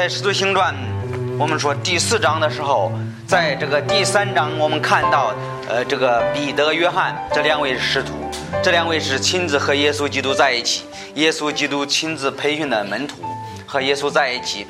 在《使徒行传》，我们说第四章的时候，在这个第三章，我们看到，呃，这个彼得、约翰这两位使徒，这两位是亲自和耶稣基督在一起，耶稣基督亲自培训的门徒，和耶稣在一起。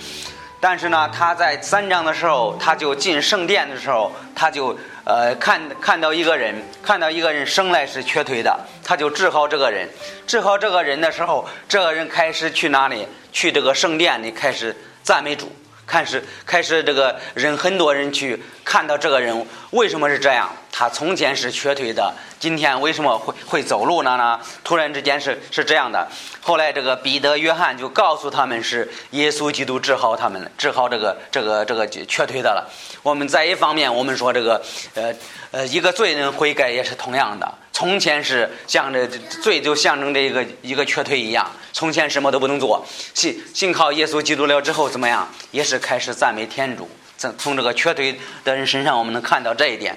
但是呢，他在三章的时候，他就进圣殿的时候，他就呃看看到一个人，看到一个人生来是瘸腿的，他就治好这个人。治好这个人的时候，这个人开始去哪里？去这个圣殿里开始。赞美主，开始开始这个人很多人去看到这个人为什么是这样？他从前是瘸腿的，今天为什么会会走路了呢？突然之间是是这样的。后来这个彼得、约翰就告诉他们是耶稣基督治好他们，治好这个这个这个瘸腿的了。我们在一方面，我们说这个呃呃一个罪人悔改也是同样的。从前是像这罪就象征着一个一个瘸腿一样，从前什么都不能做，信信靠耶稣基督了之后怎么样？也是开始赞美天主。从从这个瘸腿的人身上，我们能看到这一点。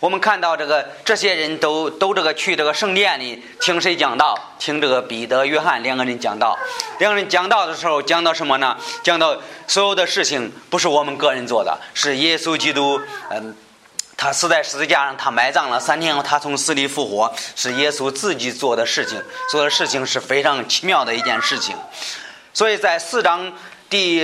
我们看到这个这些人都都这个去这个圣殿里听谁讲道？听这个彼得、约翰两个人讲道。两个人讲道的时候讲到什么呢？讲到所有的事情不是我们个人做的，是耶稣基督嗯。他死在十字架上，他埋葬了三天后，他从死里复活，是耶稣自己做的事情。做的事情是非常奇妙的一件事情。所以在四章第，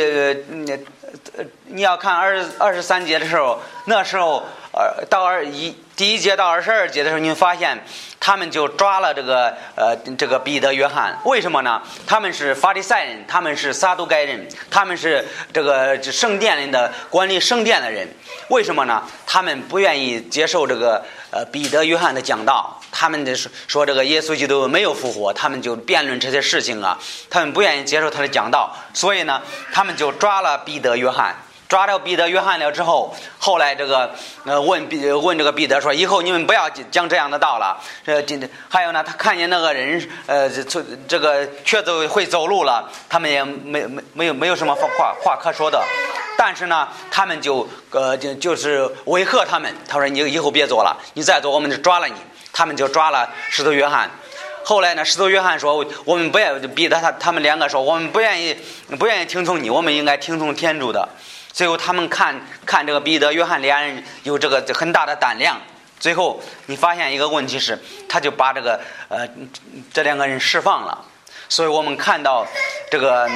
你要看二二十三节的时候，那时候呃到二一第一节到二十二节的时候，你发现。他们就抓了这个呃这个彼得、约翰，为什么呢？他们是法利赛人，他们是撒都该人，他们是这个圣殿里的管理圣殿的人。为什么呢？他们不愿意接受这个呃彼得、约翰的讲道，他们的说说这个耶稣基督没有复活，他们就辩论这些事情啊，他们不愿意接受他的讲道，所以呢，他们就抓了彼得、约翰。抓着彼得、约翰了之后，后来这个呃问彼问这个彼得说：“以后你们不要讲这样的道了。”呃，还有呢，他看见那个人呃这这个瘸子会走路了，他们也没没没有没有什么话话可说的。但是呢，他们就呃就就是威吓他们，他说：“你以后别做了，你再做我们就抓了你。”他们就抓了石头约翰。后来呢，石头约翰说：“我们不愿彼得他他们两个说，我们不愿意不愿意听从你，我们应该听从天主的。”最后，他们看看这个彼得、约翰两人有这个很大的胆量。最后，你发现一个问题是，他就把这个呃这两个人释放了。所以我们看到这个，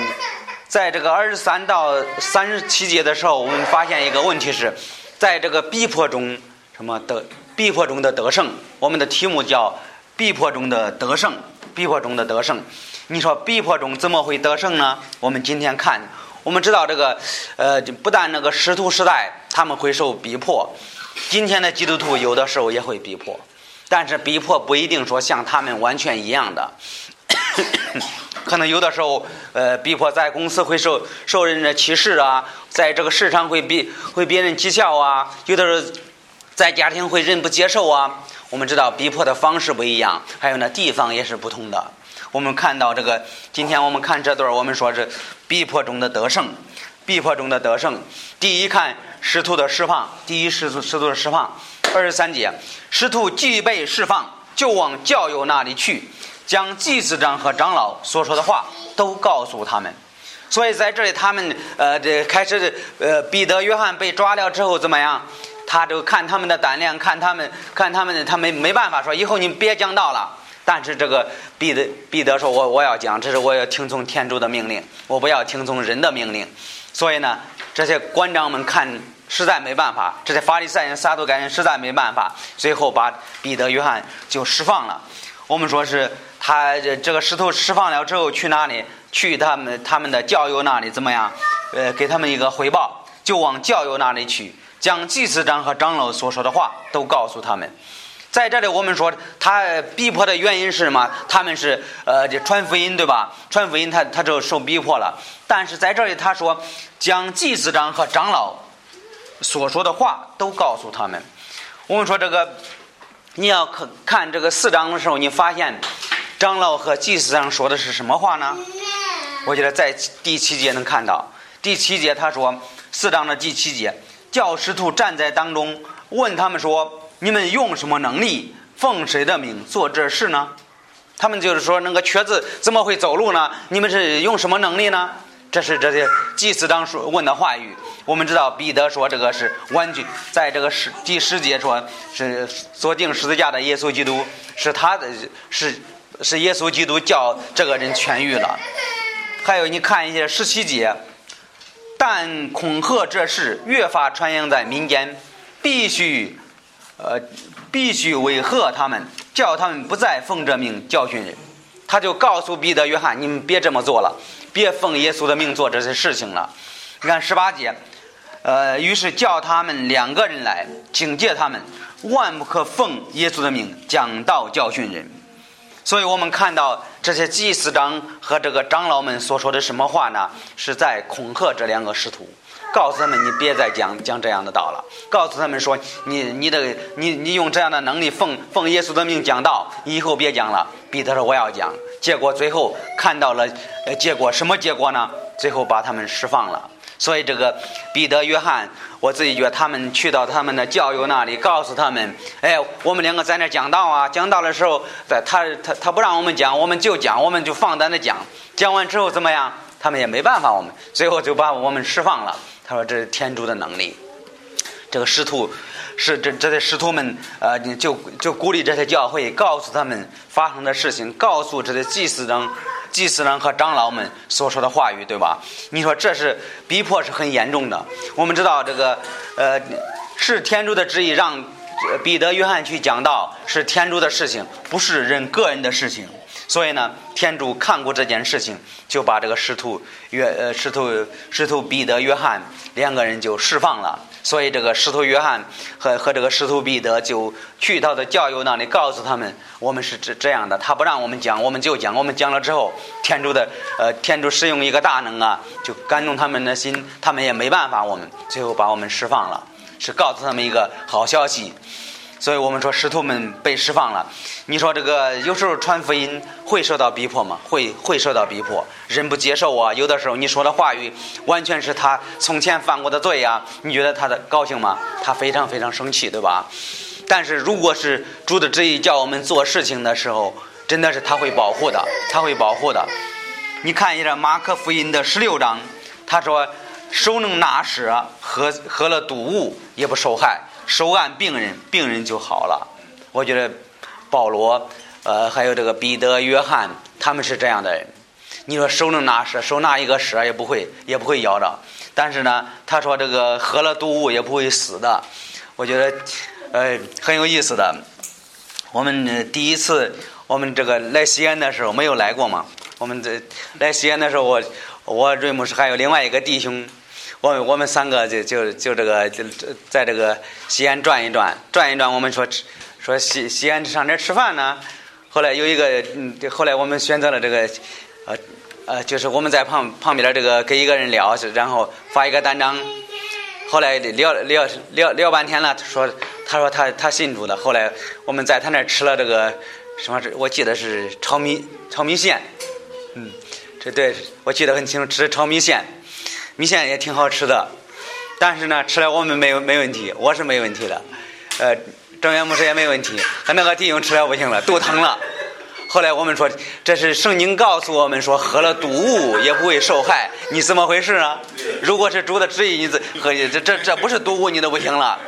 在这个二十三到三十七节的时候，我们发现一个问题是，在这个逼迫中什么得逼迫中的得胜。我们的题目叫逼迫中的得胜，逼迫中的得胜。你说逼迫中怎么会得胜呢？我们今天看。我们知道这个，呃，不但那个师徒时代他们会受逼迫，今天的基督徒有的时候也会逼迫，但是逼迫不一定说像他们完全一样的，可能有的时候，呃，逼迫在公司会受受人的歧视啊，在这个市场会逼会别人讥笑啊，有的时候在家庭会人不接受啊。我们知道逼迫的方式不一样，还有呢地方也是不同的。我们看到这个，今天我们看这段我们说是逼迫中的得胜，逼迫中的得胜。第一看师徒的释放，第一师徒师徒的释放。二十三节，师徒既被释放，就往教友那里去，将祭司长和长老所说的话都告诉他们。所以在这里，他们呃这开始呃彼得、约翰被抓了之后怎么样？他就看他们的胆量，看他们看他们，他没没办法说以后你别讲道了。但是这个彼得彼得说：“我我要讲，这是我要听从天主的命令，我不要听从人的命令。”所以呢，这些官长们看实在没办法，这些法利赛人、撒都该人实在没办法，最后把彼得、约翰就释放了。我们说是他这个石头释放了之后去哪里？去他们他们的教友那里怎么样？呃，给他们一个汇报，就往教友那里去，将祭司长和长老所说的话都告诉他们。在这里，我们说他逼迫的原因是什么？他们是呃，这传福音对吧？传福音，他他就受逼迫了。但是在这里，他说将祭司长和长老所说的话都告诉他们。我们说这个，你要看看这个四章的时候，你发现长老和祭司长说的是什么话呢？我觉得在第七节能看到。第七节他说四章的第七节，教师徒站在当中，问他们说。你们用什么能力奉谁的名做这事呢？他们就是说，那个瘸子怎么会走路呢？你们是用什么能力呢？这是这些祭司长说问的话语。我们知道彼得说这个是完全在这个十第十节说是锁定十字架的耶稣基督是他的是是耶稣基督叫这个人痊愈了。还有你看一些十七节，但恐吓这事越发传扬在民间，必须呃必须威吓他们，叫他们不再奉这命教训人。他就告诉彼得、约翰：“你们别这么做了，别奉耶稣的命做这些事情了。”你看十八节，呃，于是叫他们两个人来警戒他们，万不可奉耶稣的命讲道教训人。所以我们看到这些祭司长和这个长老们所说的什么话呢？是在恐吓这两个使徒，告诉他们：“你别再讲讲这样的道了。”告诉他们说：“你你的你你用这样的能力奉奉耶稣的命讲道，以后别讲了。”彼得说：“我要讲。”结果最后看到了，呃，结果什么结果呢？最后把他们释放了。所以这个彼得、约翰，我自己觉得他们去到他们的教友那里，告诉他们：“哎，我们两个在那讲道啊，讲道的时候，他他他不让我们讲，我们就讲，我们就放胆的讲。讲完之后怎么样？他们也没办法，我们最后就把我们释放了。他说这是天主的能力。这个师徒。”是这这些师徒们，呃，就就鼓励这些教会，告诉他们发生的事情，告诉这些祭司长、祭司长和长老们所说的话语，对吧？你说这是逼迫是很严重的。我们知道这个，呃，是天主的旨意让彼得、约翰去讲道，是天主的事情，不是人个人的事情。所以呢，天主看过这件事情，就把这个师徒约呃师徒师徒彼得、约翰两个人就释放了。所以，这个使徒约翰和和这个使徒彼得就去到的教友那里，告诉他们，我们是这这样的。他不让我们讲，我们就讲。我们讲了之后，天主的呃，天主使用一个大能啊，就感动他们的心，他们也没办法。我们最后把我们释放了，是告诉他们一个好消息。所以我们说，使徒们被释放了。你说这个有时候传福音会受到逼迫吗？会会受到逼迫，人不接受啊。有的时候你说的话语完全是他从前犯过的罪呀。你觉得他的高兴吗？他非常非常生气，对吧？但是如果是主的旨意叫我们做事情的时候，真的是他会保护的，他会保护的。你看一下马可福音的十六章，他说：“手能拿蛇，喝喝了毒物也不受害。”手按病人，病人就好了。我觉得保罗，呃，还有这个彼得、约翰，他们是这样的人。你说手能拿蛇，手拿一个蛇也不会，也不会咬着。但是呢，他说这个喝了毒物也不会死的。我觉得，呃，很有意思的。我们第一次我们这个来西安的时候没有来过嘛？我们这来西安的时候，我我瑞姆是还有另外一个弟兄。我们我们三个就就就这个就在这个西安转一转，转一转。我们说吃说西西安上这吃饭呢。后来有一个，嗯，后来我们选择了这个，呃呃，就是我们在旁旁边这个给一个人聊，然后发一个单张。后来聊聊聊聊半天了，说他说他他信主的。后来我们在他那吃了这个什么？我记得是炒米炒米线。嗯，这对我记得很清楚，吃炒米线。米线也挺好吃的，但是呢，吃了我们没有没问题，我是没问题的，呃，郑元牧师也没问题，他那个弟兄吃了不行了，肚疼了。后来我们说，这是圣经告诉我们说，喝了毒物也不会受害，你怎么回事啊？如果是主的旨意，你这喝这这这不是毒物，你都不行了。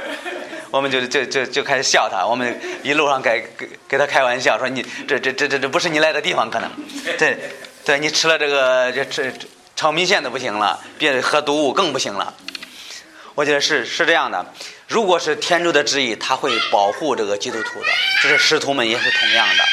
我们就就就就开始笑他，我们一路上给给给他开玩笑说，你这这这这这不是你来的地方，可能，对，对你吃了这个这这。炒米线都不行了，别喝毒物更不行了。我觉得是是这样的，如果是天主的旨意，他会保护这个基督徒的。这是师徒们也是同样的。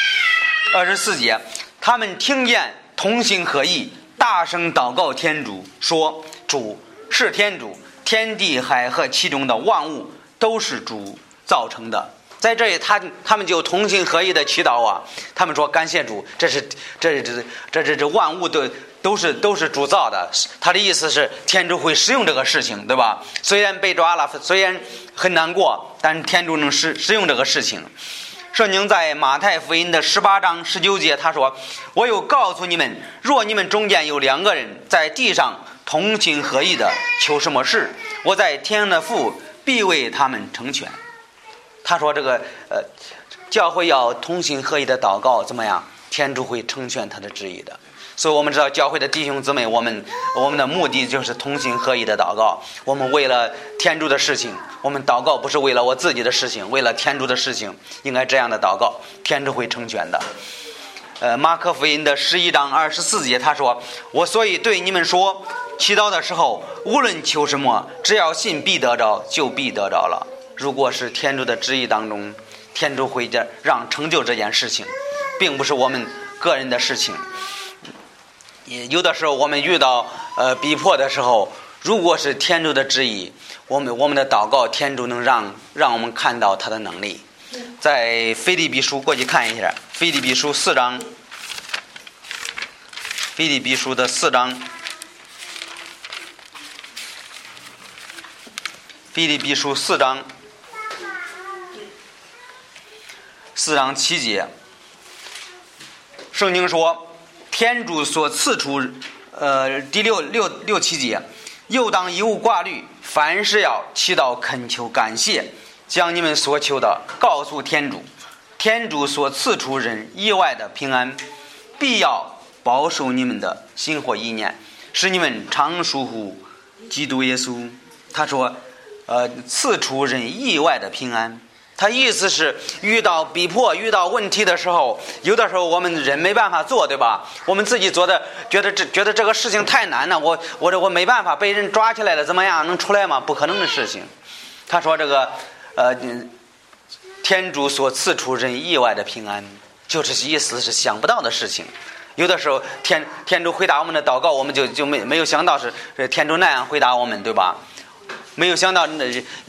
二十四节，他们听见同心合意，大声祷告天主，说：“主是天主，天地海和其中的万物都是主造成的。”在这里，他他们就同心合意的祈祷啊。他们说：“感谢主，这是这这这这这万物都。”都是都是主造的，他的意思是天主会使用这个事情，对吧？虽然被抓了，虽然很难过，但是天主能使使用这个事情。圣经在马太福音的十八章十九节，他说：“我又告诉你们，若你们中间有两个人在地上同心合意的求什么事，我在天的父必为他们成全。”他说：“这个呃，教会要同心合意的祷告，怎么样？天主会成全他的旨意的。”所以我们知道教会的弟兄姊妹，我们我们的目的就是同心合一的祷告。我们为了天主的事情，我们祷告不是为了我自己的事情，为了天主的事情，应该这样的祷告，天主会成全的。呃，马可福音的十一章二十四节，他说：“我所以对你们说，祈祷的时候，无论求什么，只要信必得着，就必得着了。如果是天主的旨意当中，天主会让让成就这件事情，并不是我们个人的事情。有的时候我们遇到呃逼迫的时候，如果是天主的旨意，我们我们的祷告，天主能让让我们看到他的能力。”在腓立比书过去看一下，腓立比书四章，腓立比书的四章，腓立比书四章，四章七节，圣经说，天主所赐出，呃，第六六六七节，又当一物挂虑，凡事要祈祷恳求感谢。将你们所求的告诉天主，天主所赐出人意外的平安，必要保守你们的心或意念，使你们常属乎基督耶稣。他说：“呃，赐出人意外的平安。”他意思是，遇到逼迫、遇到问题的时候，有的时候我们人没办法做，对吧？我们自己做的，觉得这觉得这个事情太难了，我我这我没办法，被人抓起来了，怎么样能出来吗？不可能的事情。他说这个。呃，天主所赐出人意外的平安，就是意思是想不到的事情。有的时候，天天主回答我们的祷告，我们就就没没有想到是天主那样回答我们，对吧？没有想到那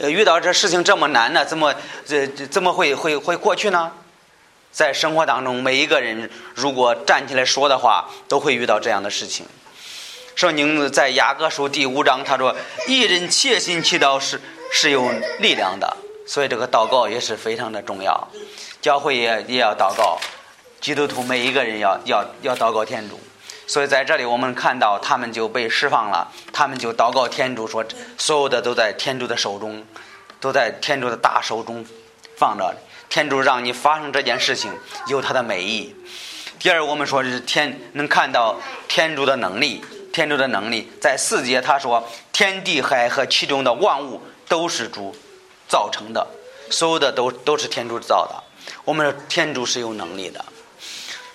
遇到这事情这么难呢，怎么这怎么会会会过去呢？在生活当中，每一个人如果站起来说的话，都会遇到这样的事情。圣经在雅各书第五章他说：“一人切心祈祷是是有力量的。”所以这个祷告也是非常的重要，教会也也要祷告，基督徒每一个人要要要祷告天主。所以在这里我们看到他们就被释放了，他们就祷告天主说，所有的都在天主的手中，都在天主的大手中放着。天主让你发生这件事情有他的美意。第二，我们说是天能看到天主的能力，天主的能力在四节他说，天地海和其中的万物都是主。造成的，所有的都都是天主造的。我们天主是有能力的。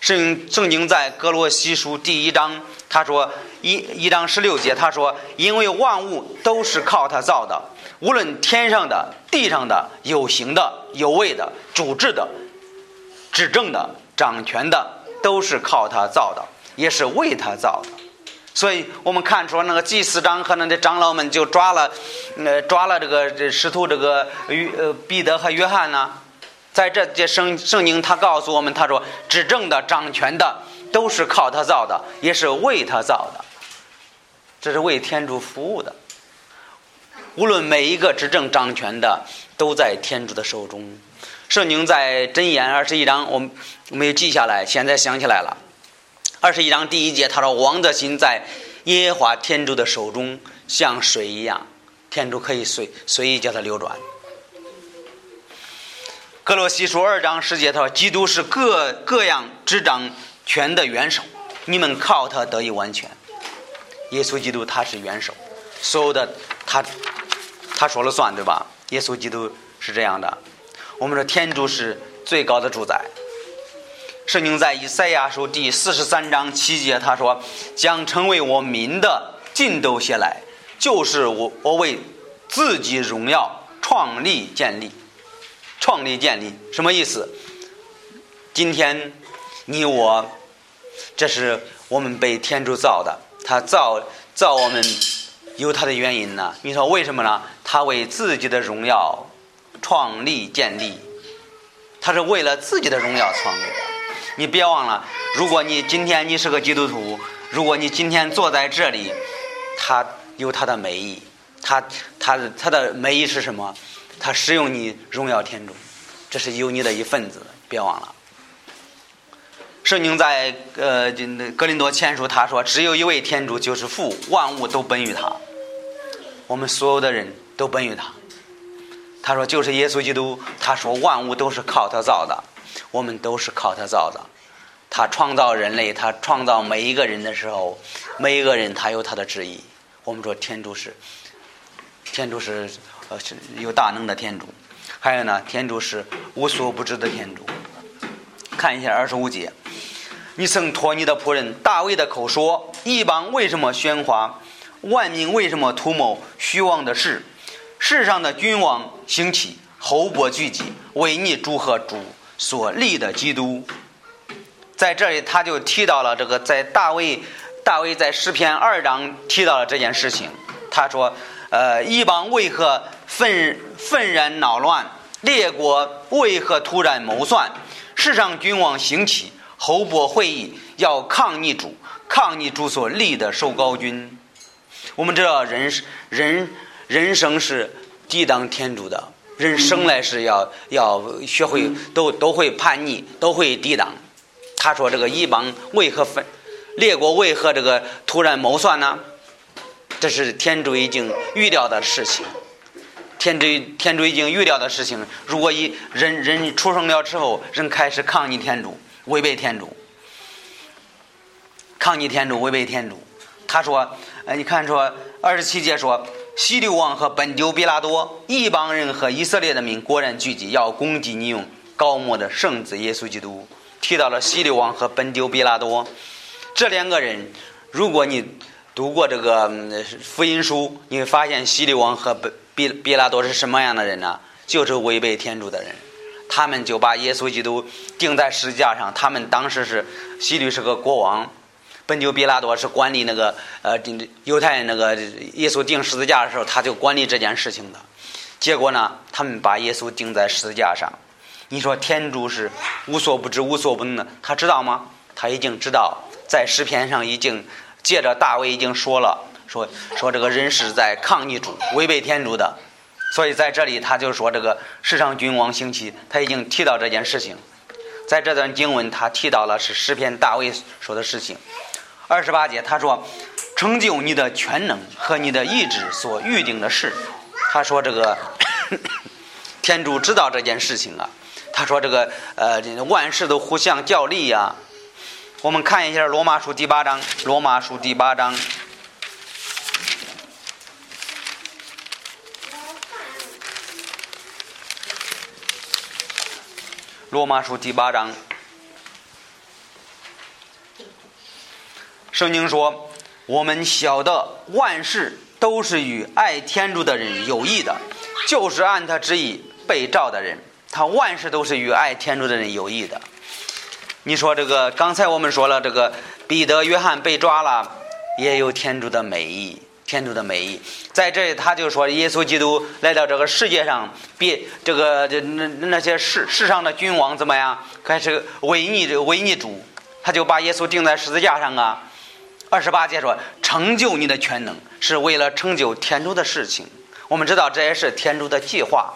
圣圣经在格罗西书第一章，他说一一章十六节，他说：“因为万物都是靠他造的，无论天上的、地上的、有形的、有位的、主治的、执政的、掌权的，都是靠他造的，也是为他造的。”所以我们看出那个祭司长和那的长老们就抓了，呃，抓了这个这使徒这个约呃彼得和约翰呢，在这节圣圣经他告诉我们，他说执政的掌权的都是靠他造的，也是为他造的，这是为天主服务的。无论每一个执政掌权的都在天主的手中。圣经在箴言二十一章，我们没有记下来，现在想起来了。二十一章第一节，他说：“王的心在耶和华天主的手中，像水一样，天主可以随随意叫它流转。”格罗西书二章十节，他说：“基督是各各样执掌权的元首，你们靠他得以完全。耶稣基督他是元首，所有的他他说了算，对吧？耶稣基督是这样的。我们说天主是最高的主宰。”圣经在以赛亚书第四十三章七节，他说：“将成为我民的尽都写来，就是我我为自己荣耀创立建立，创立建立什么意思？今天你我，这是我们被天主造的，他造造我们有他的原因呢。你说为什么呢？他为自己的荣耀创立建立，他是为了自己的荣耀创立的。”你别忘了，如果你今天你是个基督徒，如果你今天坐在这里，他有他的美意，他他他的美意是什么？他使用你荣耀天主，这是有你的一份子，别忘了。圣经在呃格林多前书他说，只有一位天主，就是父，万物都本于他，我们所有的人都本于他。他说就是耶稣基督，他说万物都是靠他造的。我们都是靠他造的，他创造人类，他创造每一个人的时候，每一个人他有他的旨意。我们说天主是，天主是呃是有大能的天主，还有呢，天主是无所不知的天主。看一下二十五节，你曾托你的仆人大卫的口说：一邦为什么喧哗？万民为什么图谋虚妄的事？世上的君王兴起，侯伯聚集，为你祝贺主所立的基督。在这里，他就提到了这个，在大卫，大卫在诗篇二章提到了这件事情。他说：“呃，一邦为何愤愤然恼乱？列国为何突然谋算？世上君王兴起，侯伯会议，要抗逆主，抗逆主所立的受高君。我们知道，人人人生是抵挡天主的，人生来是要要学会都都会叛逆，都会抵挡。”他说：“这个一邦为何分？列国为何这个突然谋算呢？这是天主已经预料的事情。天主天主已经预料的事情。如果一人人出生了之后，人开始抗议天主，违背天主，抗议天主，违背天主。他说：‘呃，你看说二十七节说，西流王和本丢比拉多一帮人和以色列的民果然聚集，要攻击你用高莫的圣子耶稣基督。’”提到了西利王和本丢比拉多这两个人，如果你读过这个福音书，你会发现西利王和本比比拉多是什么样的人呢？就是违背天主的人，他们就把耶稣基督钉在十字架上。他们当时是希律是个国王，本丢比拉多是管理那个呃犹太那个耶稣钉十字架的时候，他就管理这件事情的。结果呢，他们把耶稣钉在十字架上。你说天主是无所不知、无所不能的，他知道吗？他已经知道，在诗篇上已经借着大卫已经说了，说说这个人是在抗逆主、违背天主的，所以在这里他就说这个世上君王兴起，他已经提到这件事情，在这段经文他提到了是诗篇大卫说的事情，二十八节他说成就你的全能和你的意志所预定的事，他说这个 天主知道这件事情啊。他说：“这个呃，万事都互相较力呀。我们看一下《罗马书》第八章，《罗马书》第八章，《罗马书》第八章。圣经说：我们晓得万事都是与爱天主的人有益的，就是按他旨意被召的人。”他万事都是与爱天主的人有益的。你说这个，刚才我们说了，这个彼得、约翰被抓了，也有天主的美意，天主的美意。在这里，他就说，耶稣基督来到这个世界上，别这个这那那些世世上的君王怎么样，开始违逆这违逆主，他就把耶稣钉在十字架上啊。二十八节说，成就你的全能，是为了成就天主的事情。我们知道，这也是天主的计划。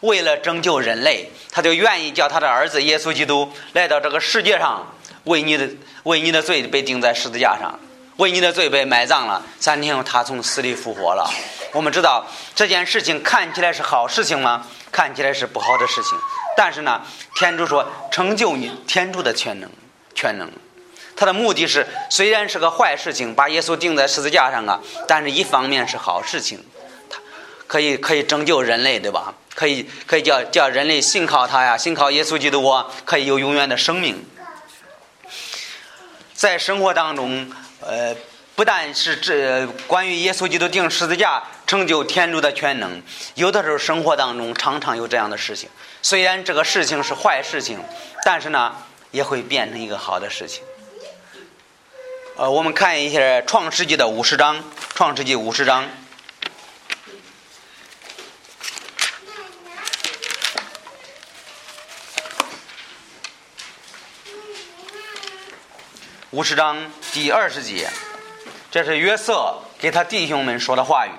为了拯救人类，他就愿意叫他的儿子耶稣基督来到这个世界上，为你的为你的罪被钉在十字架上，为你的罪被埋葬了。三天后，他从死里复活了。我们知道这件事情看起来是好事情吗？看起来是不好的事情。但是呢，天主说成就你天主的全能，全能。他的目的是虽然是个坏事情，把耶稣钉在十字架上啊，但是一方面是好事情，他可以可以拯救人类，对吧？可以可以叫叫人类信靠他呀，信靠耶稣基督啊，可以有永远的生命。在生活当中，呃，不但是这关于耶稣基督钉十字架成就天主的全能，有的时候生活当中常常有这样的事情。虽然这个事情是坏事情，但是呢，也会变成一个好的事情。呃，我们看一下《创世纪》的五十章，《创世纪》五十章。五十章第二十节，这是约瑟给他弟兄们说的话语。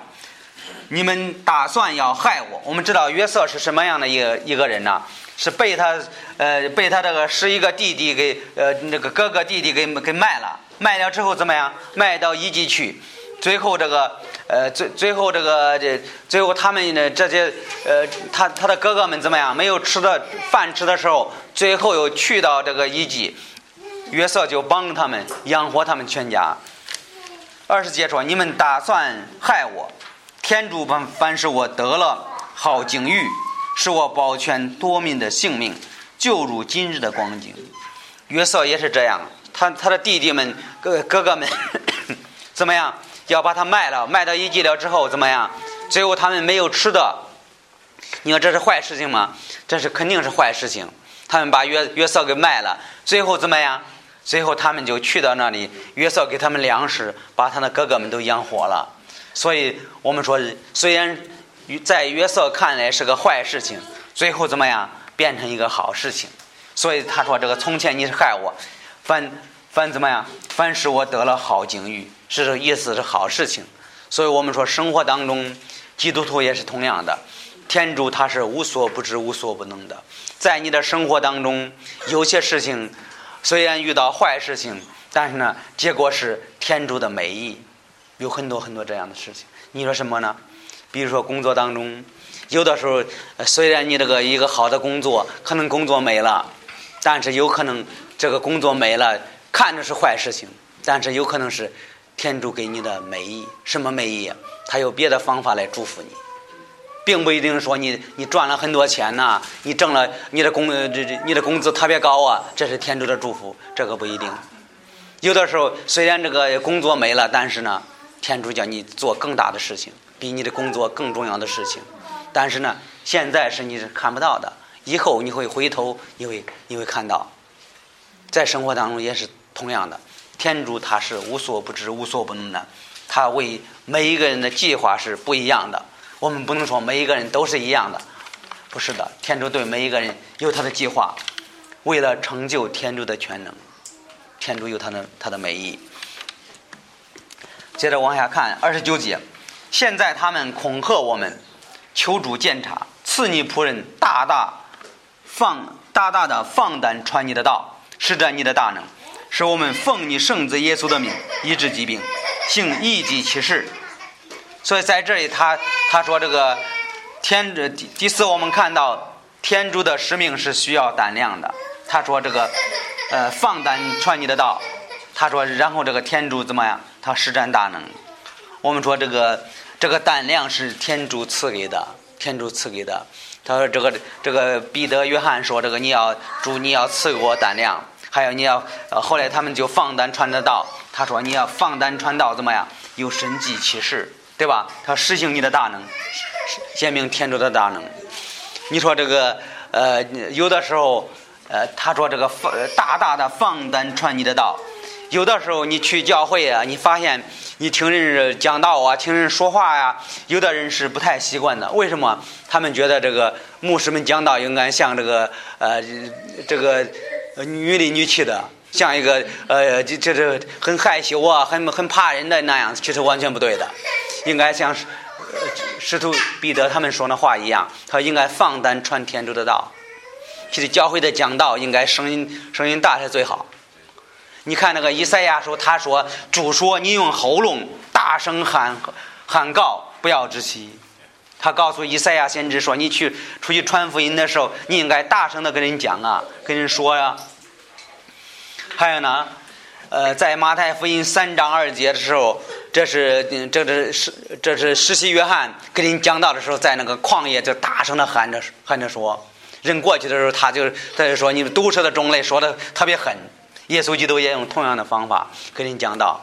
你们打算要害我？我们知道约瑟是什么样的一个一个人呢？是被他呃被他这个十一个弟弟给呃那个哥哥弟弟给给卖了，卖了之后怎么样？卖到伊及去，最后这个呃最最后这个这最后他们呢这些呃他他的哥哥们怎么样？没有吃的饭吃的时候，最后又去到这个伊及。约瑟就帮他们养活他们全家。二十节说：“你们打算害我，天主凡凡是我得了好境遇，使我保全多民的性命，就如今日的光景。”约瑟也是这样，他他的弟弟们哥哥哥们 怎么样？要把他卖了，卖到一季了之后怎么样？最后他们没有吃的，你说这是坏事情吗？这是肯定是坏事情。他们把约约瑟给卖了，最后怎么样？最后他们就去到那里，约瑟给他们粮食，把他的哥哥们都养活了。所以我们说，虽然在约瑟看来是个坏事情，最后怎么样变成一个好事情？所以他说：“这个从前你是害我，凡凡怎么样？凡使我得了好境遇，是这意思是好事情。所以我们说，生活当中，基督徒也是同样的，天主他是无所不知、无所不能的。在你的生活当中，有些事情。”虽然遇到坏事情，但是呢，结果是天主的美意，有很多很多这样的事情。你说什么呢？比如说工作当中，有的时候虽然你这个一个好的工作，可能工作没了，但是有可能这个工作没了，看着是坏事情，但是有可能是天主给你的美意。什么美意？他有别的方法来祝福你。并不一定说你你赚了很多钱呐，你挣了你的工这这你的工资特别高啊，这是天主的祝福，这个不一定。有的时候虽然这个工作没了，但是呢，天主叫你做更大的事情，比你的工作更重要的事情。但是呢，现在是你是看不到的，以后你会回头，你会你会看到，在生活当中也是同样的。天主他是无所不知、无所不能的，他为每一个人的计划是不一样的。我们不能说每一个人都是一样的，不是的。天主对每一个人有他的计划，为了成就天主的全能，天主有他的他的美意。接着往下看二十九节，现在他们恐吓我们，求主鉴察，赐你仆人大大放大大的放胆传你的道，施展你的大能，使我们奉你圣子耶稣的名医治疾病，行异己启示。所以在这里，他他说这个天主第第四，我们看到天主的使命是需要胆量的。他说这个呃放胆传你的道。他说然后这个天主怎么样？他施展大能。我们说这个这个胆量是天主赐给的，天主赐给的。他说这个这个彼得、约翰说这个你要主你要赐给我胆量，还有你要呃后来他们就放胆传的道。他说你要放胆传道怎么样？有神迹启示。对吧？他实行你的大能，显明天主的大能。你说这个呃，有的时候呃，他说这个放大大的放胆传你的道。有的时候你去教会啊，你发现你听人讲道啊，听人说话呀，有的人是不太习惯的。为什么？他们觉得这个牧师们讲道应该像这个呃这个女里女气的，像一个呃这这这很害羞啊，很很怕人的那样，其实完全不对的。应该像师徒彼得他们说的话一样，他应该放胆传天主的道。其实教会的讲道应该声音声音大是最好。你看那个以赛亚说，他说主说你用喉咙大声喊喊告，不要窒息。他告诉以赛亚先知说，你去出去传福音的时候，你应该大声的跟人讲啊，跟人说呀。还有呢？呃，在马太福音三章二节的时候，这是这是是这是实习约翰给你讲道的时候，在那个旷野就大声的喊着喊着说，人过去的时候，他就他就说你们毒蛇的种类说的特别狠。耶稣基督也用同样的方法给人讲道。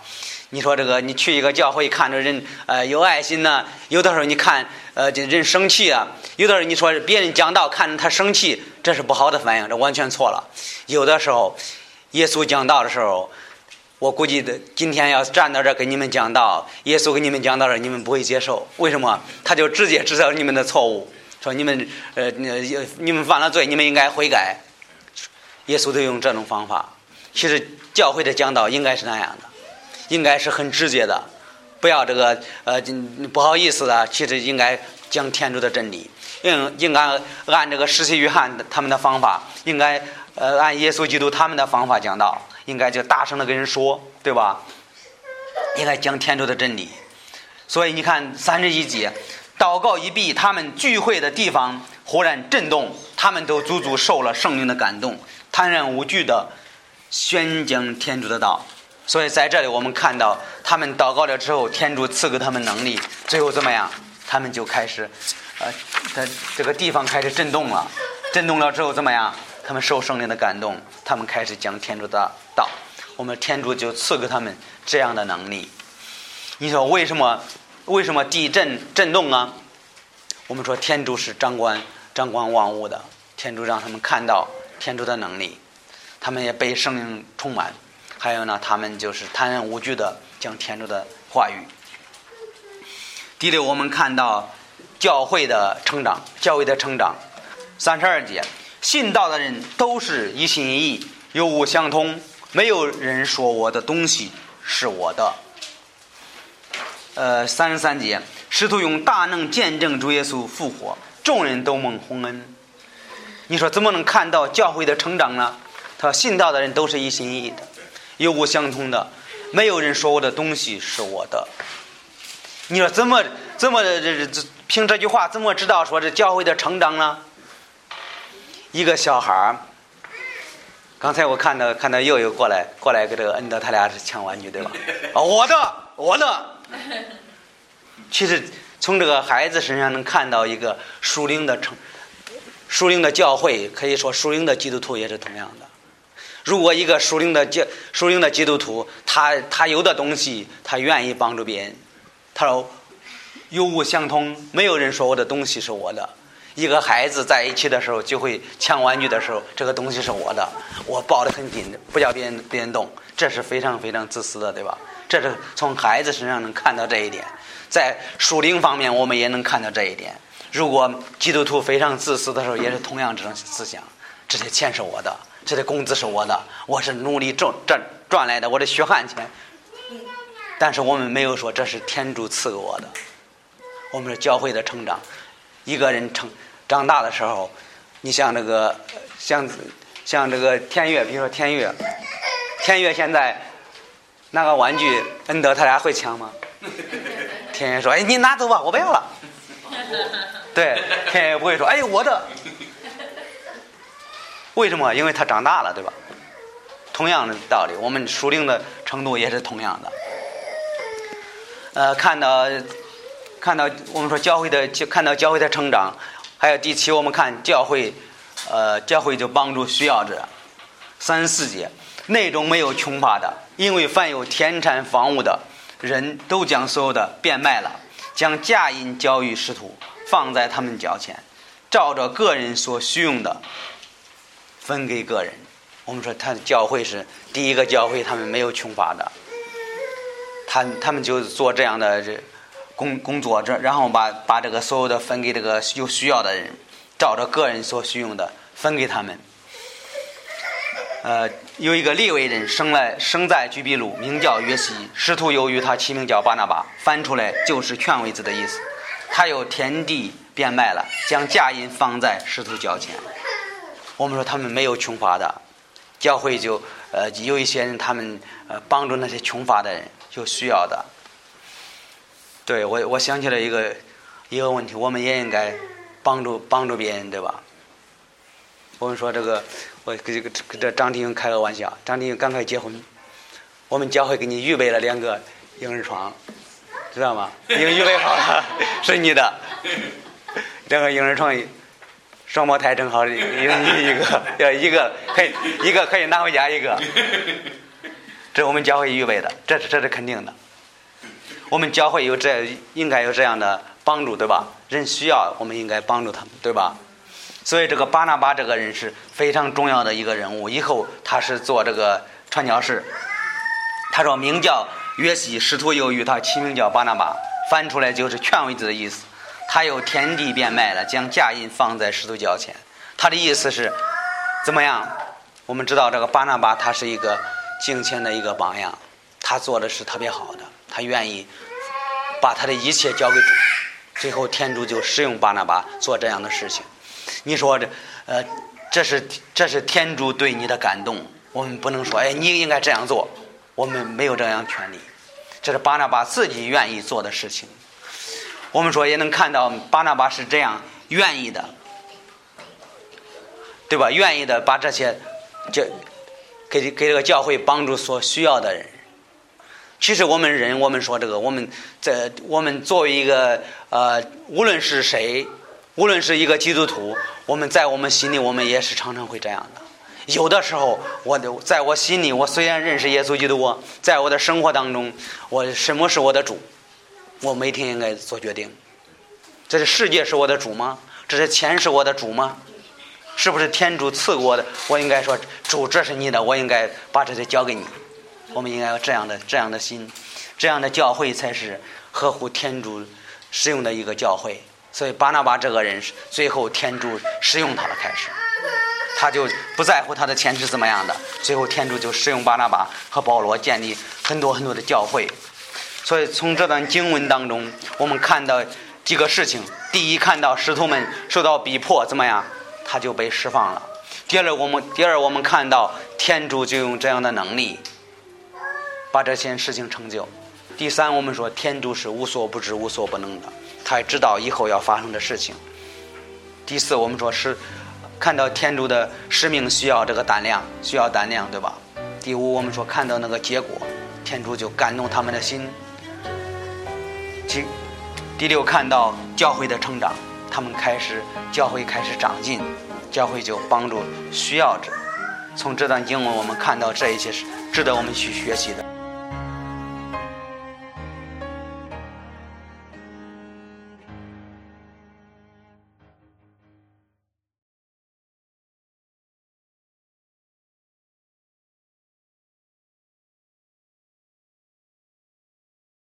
你说这个，你去一个教会看着人呃有爱心呢，有的时候你看呃这人生气啊，有的时候你说别人讲道看着他生气，这是不好的反应，这完全错了。有的时候耶稣讲道的时候。我估计的，今天要站到这给你们讲道，耶稣给你们讲到这，你们不会接受。为什么？他就直接知道你们的错误，说你们呃，你们犯了罪，你们应该悔改。耶稣都用这种方法。其实教会的讲道应该是那样的，应该是很直接的，不要这个呃不好意思的。其实应该讲天主的真理，应应该按这个世袭约翰他们的方法，应该呃按耶稣基督他们的方法讲道。应该就大声的跟人说，对吧？应该讲天主的真理。所以你看三十一节，祷告一毕，他们聚会的地方忽然震动，他们都足足受了圣灵的感动，坦然无惧的宣讲天主的道。所以在这里我们看到，他们祷告了之后，天主赐给他们能力，最后怎么样？他们就开始，呃，在这个地方开始震动了，震动了之后怎么样？他们受圣灵的感动，他们开始讲天主的道。我们天主就赐给他们这样的能力。你说为什么？为什么地震震动啊？我们说天主是掌管掌管万物的，天主让他们看到天主的能力，他们也被圣灵充满。还有呢，他们就是坦然无惧的讲天主的话语。第六，我们看到教会的成长，教会的成长。三十二节，信道的人都是一心一意，有无相通。没有人说我的东西是我的。呃，三十三节，试图用大能见证主耶稣复活，众人都蒙洪恩。你说怎么能看到教会的成长呢？他说，信道的人都是一心一意的，有无相通的。没有人说我的东西是我的。你说怎么怎么这这凭这句话怎么知道说这教会的成长呢？一个小孩儿。刚才我看到看到又有过来过来给这个恩德他俩是抢玩具对吧？啊，我的我的。其实从这个孩子身上能看到一个属灵的成，属灵的教会可以说属灵的基督徒也是同样的。如果一个属灵的教属灵的基督徒，他他有的东西他愿意帮助别人，他说有无相通，没有人说我的东西是我的。一个孩子在一起的时候，就会抢玩具的时候，这个东西是我的，我抱得很紧，不叫别人别人动，这是非常非常自私的，对吧？这是从孩子身上能看到这一点，在属灵方面，我们也能看到这一点。如果基督徒非常自私的时候，也是同样这种思想：这些钱是我的，这些工资是我的，我是努力挣赚赚来的，我的血汗钱。但是我们没有说这是天主赐给我的，我们是教会的成长。一个人成长大的时候，你像这个，像像这个天悦，比如说天悦，天悦现在拿个玩具，恩德他俩会抢吗？天悦说：“哎，你拿走吧，我不要了。”对，天悦不会说：“哎，我的。”为什么？因为他长大了，对吧？同样的道理，我们熟龄的程度也是同样的。呃，看到。看到我们说教会的就，看到教会的成长，还有第七，我们看教会，呃，教会就帮助需要者。三四节，内中没有穷乏的，因为凡有田产房屋的人都将所有的变卖了，将价银交于使徒，放在他们脚前，照着个人所需用的分给个人。我们说他的教会是第一个教会，他们没有穷乏的，他他们就做这样的这。工工作这，然后把把这个所有的分给这个有需要的人，照着个人所需用的分给他们。呃，有一个利未人生来生在居比路，名叫约西，师徒由于他起名叫巴拿巴，翻出来就是劝慰子的意思。他有田地变卖了，将价银放在师徒脚前。我们说他们没有穷乏的，教会就呃有一些人他们呃帮助那些穷乏的人有需要的。对我，我想起了一个一个问题，我们也应该帮助帮助别人，对吧？我们说这个，我给这个给这张庭开个玩笑，张庭赶快结婚，我们教会给你预备了两个婴儿床，知道吗？已经预备好了，是你的。两个婴儿床，双胞胎正好一一个，要一个可以一个可以拿回家一个，这我们教会预备的，这是这是肯定的。我们教会有这应该有这样的帮助，对吧？人需要，我们应该帮助他们，对吧？所以这个巴拿巴这个人是非常重要的一个人物。以后他是做这个传教士。他说名叫约西，师徒又与他起名叫巴拿巴，翻出来就是劝慰子的意思。他有天地变卖了，将价银放在师徒脚前。他的意思是怎么样？我们知道这个巴拿巴他是一个敬虔的一个榜样，他做的是特别好的。他愿意把他的一切交给主，最后天主就使用巴拿巴做这样的事情。你说这，呃，这是这是天主对你的感动。我们不能说，哎，你应该这样做。我们没有这样权利。这是巴拿巴自己愿意做的事情。我们说也能看到巴拿巴是这样愿意的，对吧？愿意的把这些，这给给这个教会帮助所需要的人。其实我们人，我们说这个，我们在我们作为一个呃，无论是谁，无论是一个基督徒，我们在我们心里，我们也是常常会这样的。有的时候，我的在我心里，我虽然认识耶稣基督，我在我的生活当中，我什么是我的主？我每天应该做决定。这是世界是我的主吗？这是钱是我的主吗？是不是天主赐给我的？我应该说主，这是你的，我应该把这些交给你。我们应该有这样的这样的心，这样的教会才是合乎天主使用的一个教会。所以巴拿巴这个人是，最后天主使用他了，开始，他就不在乎他的钱是怎么样的。最后天主就使用巴拿巴和保罗建立很多很多的教会。所以从这段经文当中，我们看到几个事情：第一，看到使徒们受到逼迫，怎么样，他就被释放了；第二，我们第二我们看到天主就用这样的能力。把这件事情成就。第三，我们说天主是无所不知、无所不能的，他知道以后要发生的事情。第四，我们说是看到天主的使命需要这个胆量，需要胆量，对吧？第五，我们说看到那个结果，天主就感动他们的心。第第六，看到教会的成长，他们开始教会开始长进，教会就帮助需要者。从这段经文，我们看到这一切是值得我们去学习的。